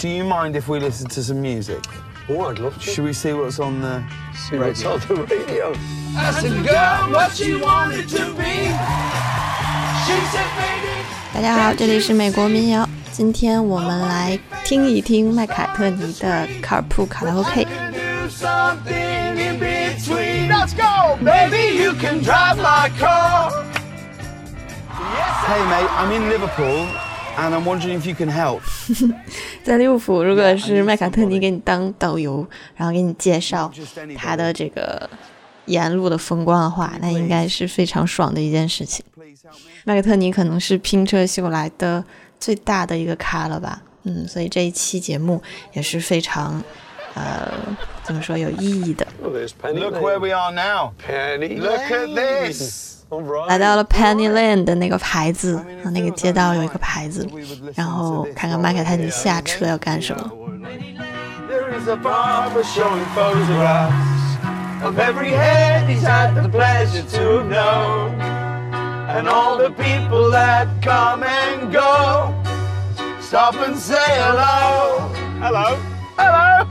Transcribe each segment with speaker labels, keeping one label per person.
Speaker 1: Do you mind if we listen to some music?
Speaker 2: Oh, I'd love to.
Speaker 1: Should we see what's on the
Speaker 2: See what's on the radio.
Speaker 3: Asked a girl what she wanted to be. She said, baby.
Speaker 4: 大家好，这里是美国民谣。今天我们来听一听麦卡特尼的《卡尔铺卡拉 OK》。
Speaker 3: Do something in between. Let's go, baby. You can drive my car.
Speaker 1: Hey mate, I'm in Liverpool and I'm wondering if you can help.
Speaker 4: 在利物浦，如果是麦卡特尼给你当导游，然后给你介绍他的这个沿路的风光的话，那应该是非常爽的一件事情。麦卡特尼可能是拼车秀来的最大的一个咖了吧，嗯，所以这一期节目也是非常，呃，怎么说有意义的。
Speaker 2: Oh,
Speaker 1: Look where we are now.
Speaker 2: Penny
Speaker 1: Look at this.
Speaker 2: All right.
Speaker 4: 来到了 Penny Lane 的那个牌子，啊，那个街道有一个牌子，然后看看麦卡特尼下车要干什么。
Speaker 3: There is a barber showing photographs of every head he's had the pleasure to have known. And all the people that come and go stop and say hello. Hello. Hello.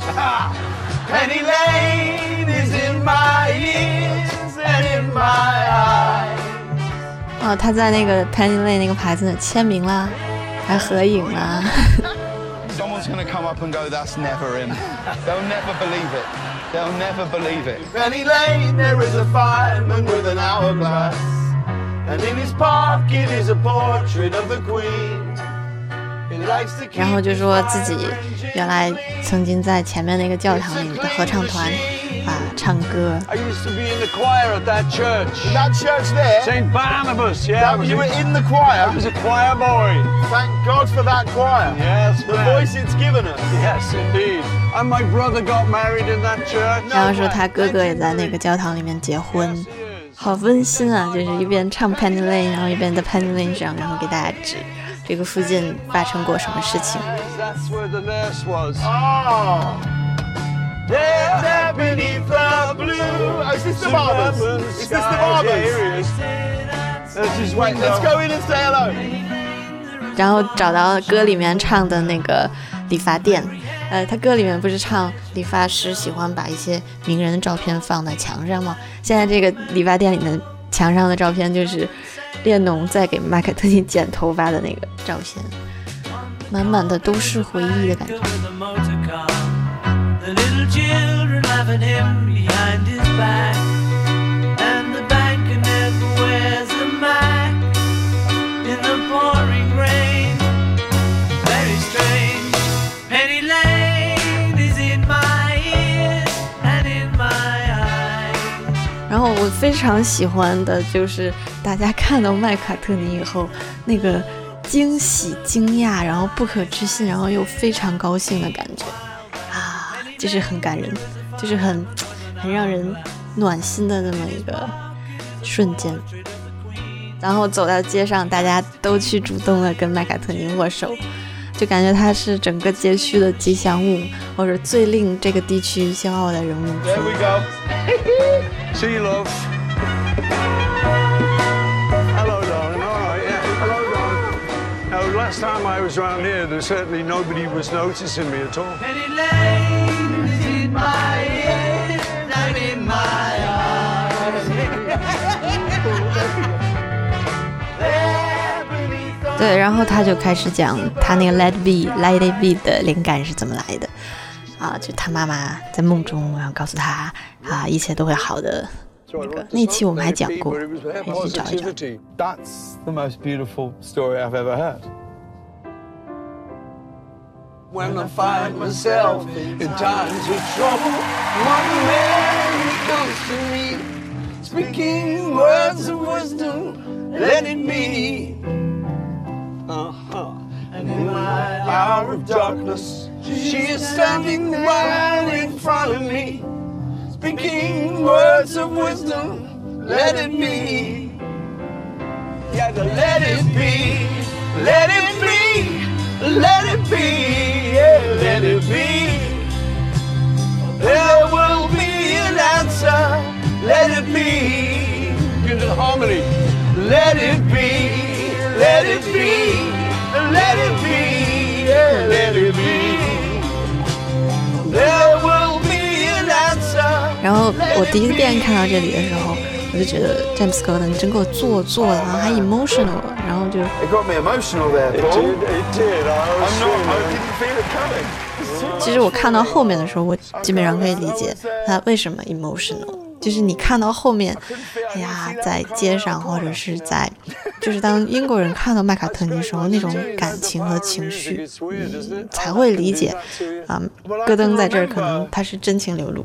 Speaker 3: Penny Lane is in my ears and in my eyes.
Speaker 4: 哦，他在那个 Penny Lane 那个牌子签名啦，还合影啦。
Speaker 1: Someone's gonna come up and go, that's never him. They'll never believe it. They'll never believe it.
Speaker 3: Penny Lane, there is a fireman with an hourglass. And in his pocket is a portrait of the Queen. He likes to keep
Speaker 4: 然后就说自己原来曾经在前面那个教堂里面的合唱团啊唱歌
Speaker 2: ，I used to be in the choir at that church.
Speaker 1: That church there,
Speaker 2: Saint Barnabas, yeah. Was,
Speaker 1: you were in the choir.
Speaker 2: I was a choir boy.
Speaker 1: Thank God for that choir.
Speaker 2: Yes,
Speaker 1: The
Speaker 2: man.
Speaker 1: voice it's given us.
Speaker 2: Yes, indeed. And my brother got married in that church.
Speaker 4: 然后说他哥哥也在那个教堂里面结婚.好温馨啊！就是一边唱 Penny Lane，然后一边在 Penny Lane 上，然后给大家指这个附近发生过什么事情。
Speaker 2: That's where the nurse was.
Speaker 1: Oh. there a blue. Is this the the
Speaker 2: eras。is
Speaker 1: it's going say。
Speaker 4: 然后找到歌里面唱的那个理发店，呃，他歌里面不是唱理发师喜欢把一些名人的照片放在墙上吗？现在这个理发店里面墙上的照片就是列侬在给麦克特尼剪头发的那个照片，满满的都是回忆的感觉。
Speaker 5: A little children laughing him behind his back. And the banker never wears a Mac in the pouring rain. Very strange. Penny Lane is in my ears and in my eyes.
Speaker 4: 然后我非常喜欢的就是大家看到麦卡特尼以后那个惊喜、惊讶，然后不可置信，然后又非常高兴的感觉，就是很感人，就是很很让人暖心的那么一个瞬间。然后走到街上，大家都去主动的跟麦卡特尼握手，就感觉他是整个街区的吉祥物，或者最令这个地区骄傲的人物
Speaker 1: There we go.
Speaker 2: See you, love. Hello, darling. All right, yeah. Hello, darling. Now, last time I was around here, there certainly nobody was noticing me at all.
Speaker 4: 对，然后他就开始讲他那个 Let It Be Let It Be 的灵感是怎么来的，啊，就他妈妈在梦中，然后告诉他啊，一切都会好的。那个那期我们还讲过以去找一找。
Speaker 1: That's the most beautiful story I've ever heard.
Speaker 3: When I find myself in times of trouble, one man comes to me, speaking words of wisdom, let it be. My hour of darkness, she is standing right in front of me, speaking words of wisdom, let it be. Yeah, let it be, let it be, let it be, yeah, let it be. There will be an answer, let it be.
Speaker 2: Into the harmony.
Speaker 3: Let it be, let it be, let it be, let it be.
Speaker 4: 我第一遍看到这里的时候，我就觉得詹姆斯科登真够做作的，然后还 emotional，然后就
Speaker 1: It got me emotional there,
Speaker 2: It
Speaker 1: Paul.
Speaker 2: did, it did. I
Speaker 1: I'm
Speaker 2: was
Speaker 1: not.
Speaker 2: seeing
Speaker 1: I
Speaker 2: it.
Speaker 1: didn't feel it coming.
Speaker 4: 其实我看到后面的时候，我基本上可以理解他为什么 emotional。就是你看到后面，哎呀，在街上或者是在，就是当英国人看到麦卡特尼的时候，那种感情和情绪，你才会理解啊。戈登在这儿可能他是真情流露。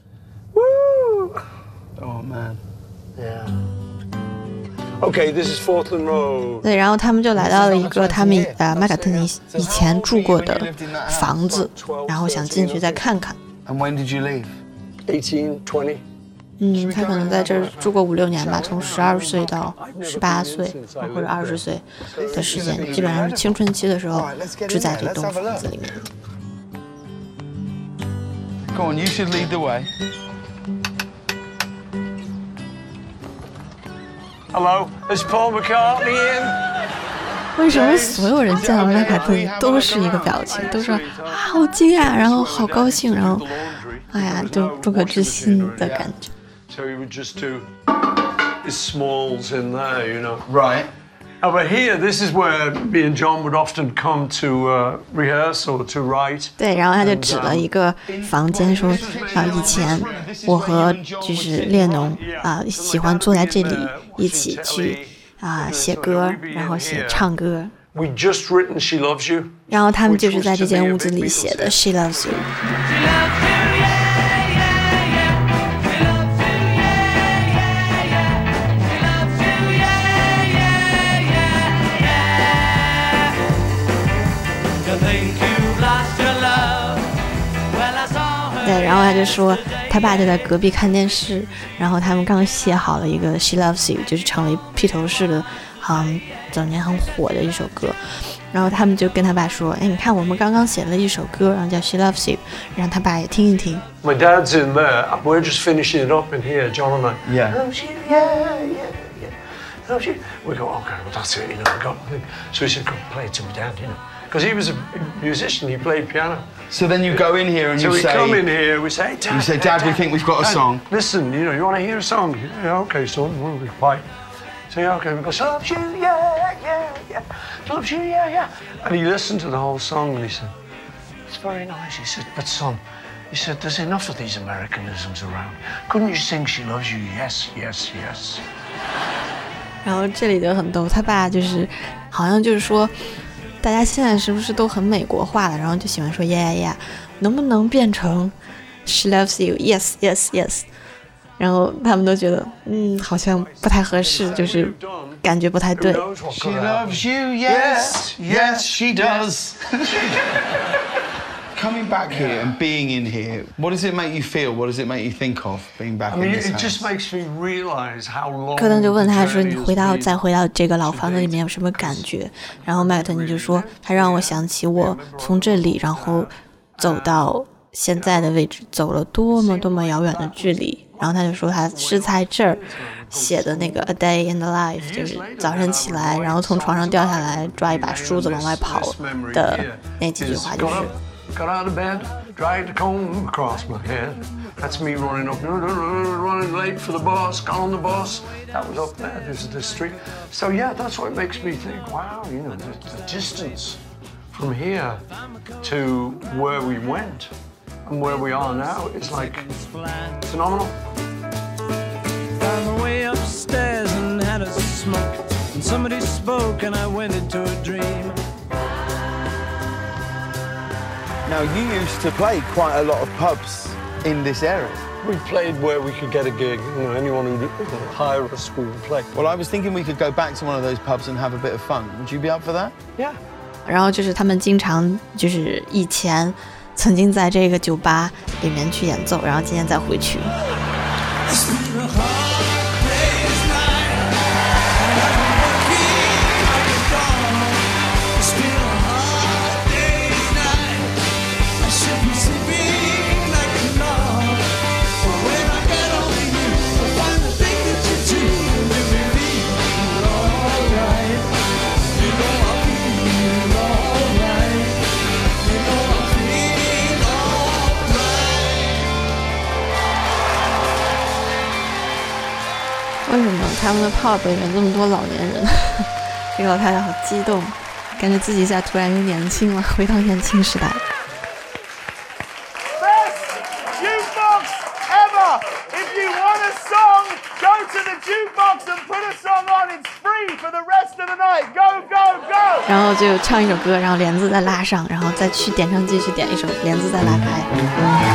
Speaker 1: Oh man.
Speaker 2: Yeah. Okay, this is Fortland Road.
Speaker 4: 对，然后他们就来到了一个他们呃麦卡特尼以前住过的房子，然后想进去再看看。
Speaker 1: And when did you leave?
Speaker 2: 18, 20.
Speaker 4: 嗯，他可能在这儿住过五六年吧，从十二岁到十八岁或者二十岁的时间，基本上是青春期的时候住在这栋房子里面。
Speaker 1: Go on, you should lead the way.
Speaker 2: Hello, is Paul McCartney in?
Speaker 4: 为什么所有人见到麦卡特尼都是一个表情，都说啊好惊讶，然后好高兴，然后哎呀就不可置信的感觉。
Speaker 2: So he would just do his smalls in there, you know.
Speaker 1: Right.
Speaker 2: Over here, this is where me and John would often come to uh, rehearse or to write.
Speaker 4: 对，然后他就指了一个房间说啊，以前我和就是列侬啊喜欢坐在这里一起去啊写歌，然后写唱歌
Speaker 2: ，We just written "She Loves You."
Speaker 4: 然后他们就是在这间屋子里写的《She Loves You》。对，然后他就说他爸就在隔壁看电视，然后他们刚写好了一个《She Loves You》，就是成为披头士的，嗯，早年很火的一首歌。然后他们就跟他爸说：“哎，你看我们刚刚写了一首歌，然后叫《She Loves You》，让他爸也听一听。
Speaker 2: My dad's in there. We're just finishing it up in here, John and I.
Speaker 1: Yeah.
Speaker 2: Loves you, yeah, yeah, yeah. Loves you. We go, okay, well that's it, you know. We got nothing. So he said, go play it to my dad, you know, because he was a musician. He played piano.
Speaker 1: So then you go in here and
Speaker 2: So
Speaker 1: you
Speaker 2: we
Speaker 1: say,
Speaker 2: come in here, we say, Dad,
Speaker 1: you say, Dad, we think we've got a
Speaker 2: Dad,
Speaker 1: song.
Speaker 2: Listen, you know, you want to hear a song? Yeah, okay, son. Well, we play. So yeah, okay, we go, she loves you, yeah, yeah, yeah. She loves you, yeah, yeah. And he listened to the whole song and he said, it's very nice. He said, but son, he said, there's enough of these Americanisms around. Couldn't you sing she loves you? Yes, yes, yes.
Speaker 4: 然后这里就很逗，他爸就是好像就是说， 大家现在是不是都很美国化了？然后就喜欢说呀呀呀能不能变成 she loves you？yes yes yes。然后他们都觉得，嗯，好像不太合适，就是感觉不太对。
Speaker 1: She loves you, yes, yes, she does. Coming back here and being in here, what does it make you feel? What does it make you think of being back
Speaker 2: I
Speaker 1: in
Speaker 2: mean,
Speaker 1: this
Speaker 2: it
Speaker 1: house?
Speaker 2: just makes me realize how long.
Speaker 4: 科登就问他说：“你回到再回到这个老房子里面有什么感觉？”然后麦克特尼就说：“他让我想起我从这里，然后走到现在的位置，走了多么多么遥远的距离。”然后他就说他是在这儿写的那个《A Day in the Life》，就是早上起来，然后从床上掉下来，抓一把梳子往外跑的那几句话，就是
Speaker 2: Got out of bed, dragged a comb across my head. That's me running up, running late for the boss, calling the boss. That was up there, this is the street. So yeah, that's what makes me think, wow, you know, the, the distance from here to where we went and where we are now is like phenomenal.
Speaker 6: Found my way upstairs and had a smoke. And somebody spoke and I went into a dream.
Speaker 1: Now, you used to play quite a lot of pubs in this area.
Speaker 2: We played where we could get a gig. You know, anyone who would hire us, we would play.
Speaker 1: Well, I was thinking we could go back to one of those pubs and have a bit of fun. Would you be up for that?
Speaker 2: Yeah.
Speaker 4: 然后就是他们经常就是以前曾经在这个酒吧里面去演奏，然后今天再回去。
Speaker 2: 靠边！这么多老年人，这个老太太好激动，感觉自己一下突然又年轻了，回到年轻时代。然后就唱一首歌，然后帘子再拉上，然后再去点唱机去点一首，帘子再拉开。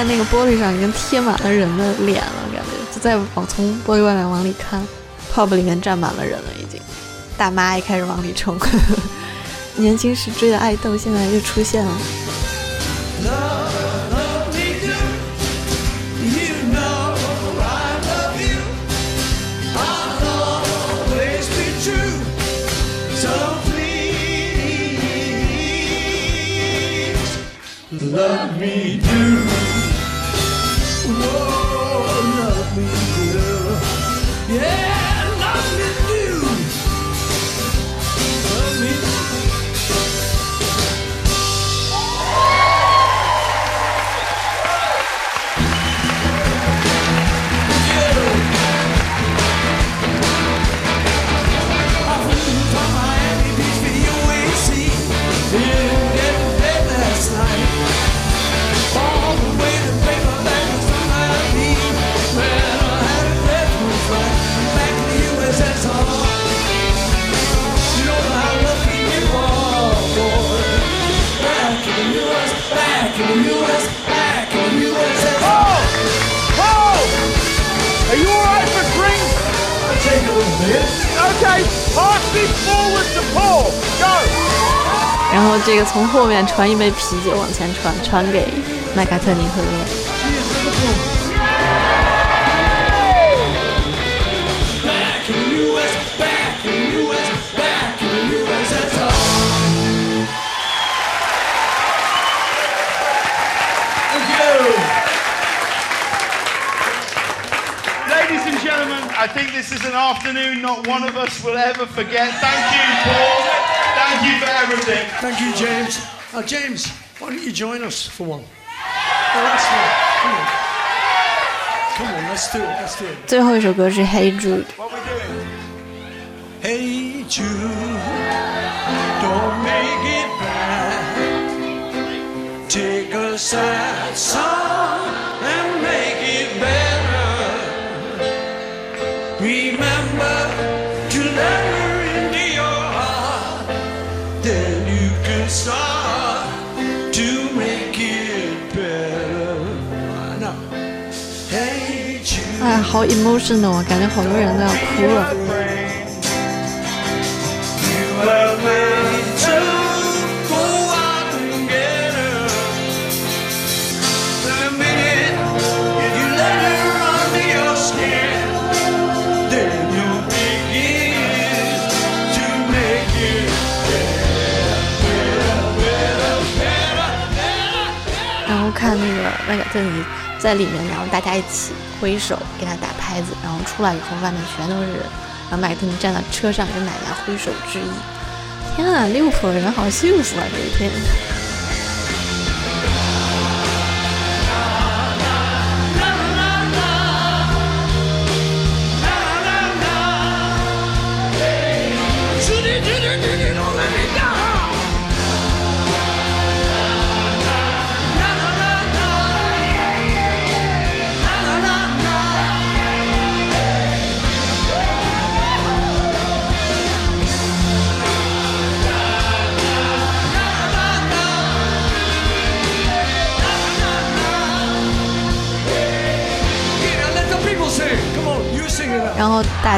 Speaker 2: 在那个玻璃上已经贴满了人的脸了，感觉就在往从玻璃外面往里看，pub 里面站满了人了，已经，大妈也开始往里冲，年轻时追的爱豆现在又出现了。
Speaker 5: ok，
Speaker 2: 然后这个从后面传一杯啤酒往前传，传给麦卡特尼喝。
Speaker 1: think this is an afternoon not one of us will ever forget. Thank you, Paul. Thank you for everything.
Speaker 7: Thank you, James. Uh, James, why don't you join us for one? The last one. Come on. Come on, let's do it. Let's do it.
Speaker 2: 最后一首歌是《Hey Jude》，
Speaker 1: What we doing?
Speaker 4: Hey Jude, don't make it bad. Take a sad song and make
Speaker 2: 好 emotional，啊感觉好多人都要哭了。然后看那个那个，这你。在里面，然后大家一起挥手给他打拍子，然后出来以后外面全都是人，然后麦卡特尼站在车上跟奶奶挥手致意。天啊，利物浦人好幸福啊！这一天。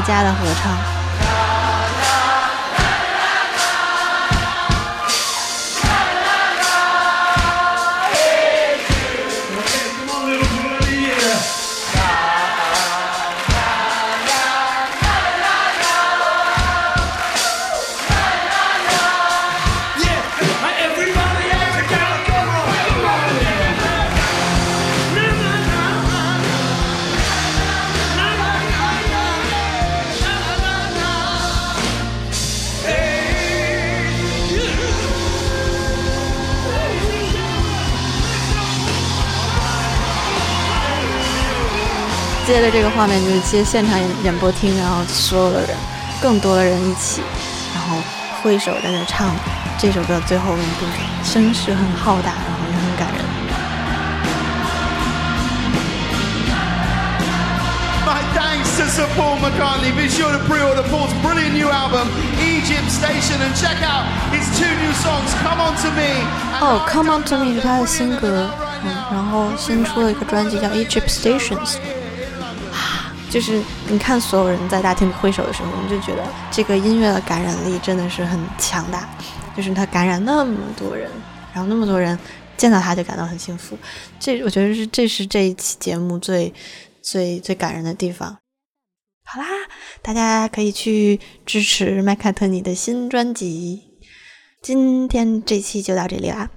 Speaker 4: 家的合唱。接着这个画面就是接现场演演播厅，然后所有的人，更多的人一起，然后挥手在那唱这首歌最后一部分，声势很浩大，然后也很感人。
Speaker 1: My thanks to Sir Paul McCartney. Be sure to pre-order Paul's brilliant new album, Egypt Station, and check out his two new songs, Come On To Me. and
Speaker 4: 哦、c o m e On To Me 是他的新歌，嗯然后新出了一个专辑叫 Egypt Stations，啊，就是你看所有人在大厅挥手的时候，你就觉得这个音乐的感染力真的是很强大，就是它感染那么多人，然后那么多人见到他就感到很幸福，这我觉得是这是这一期节目最最最感人的地方。好啦，大家可以去支持麦卡特尼的新专辑。今天这期就到这里啦，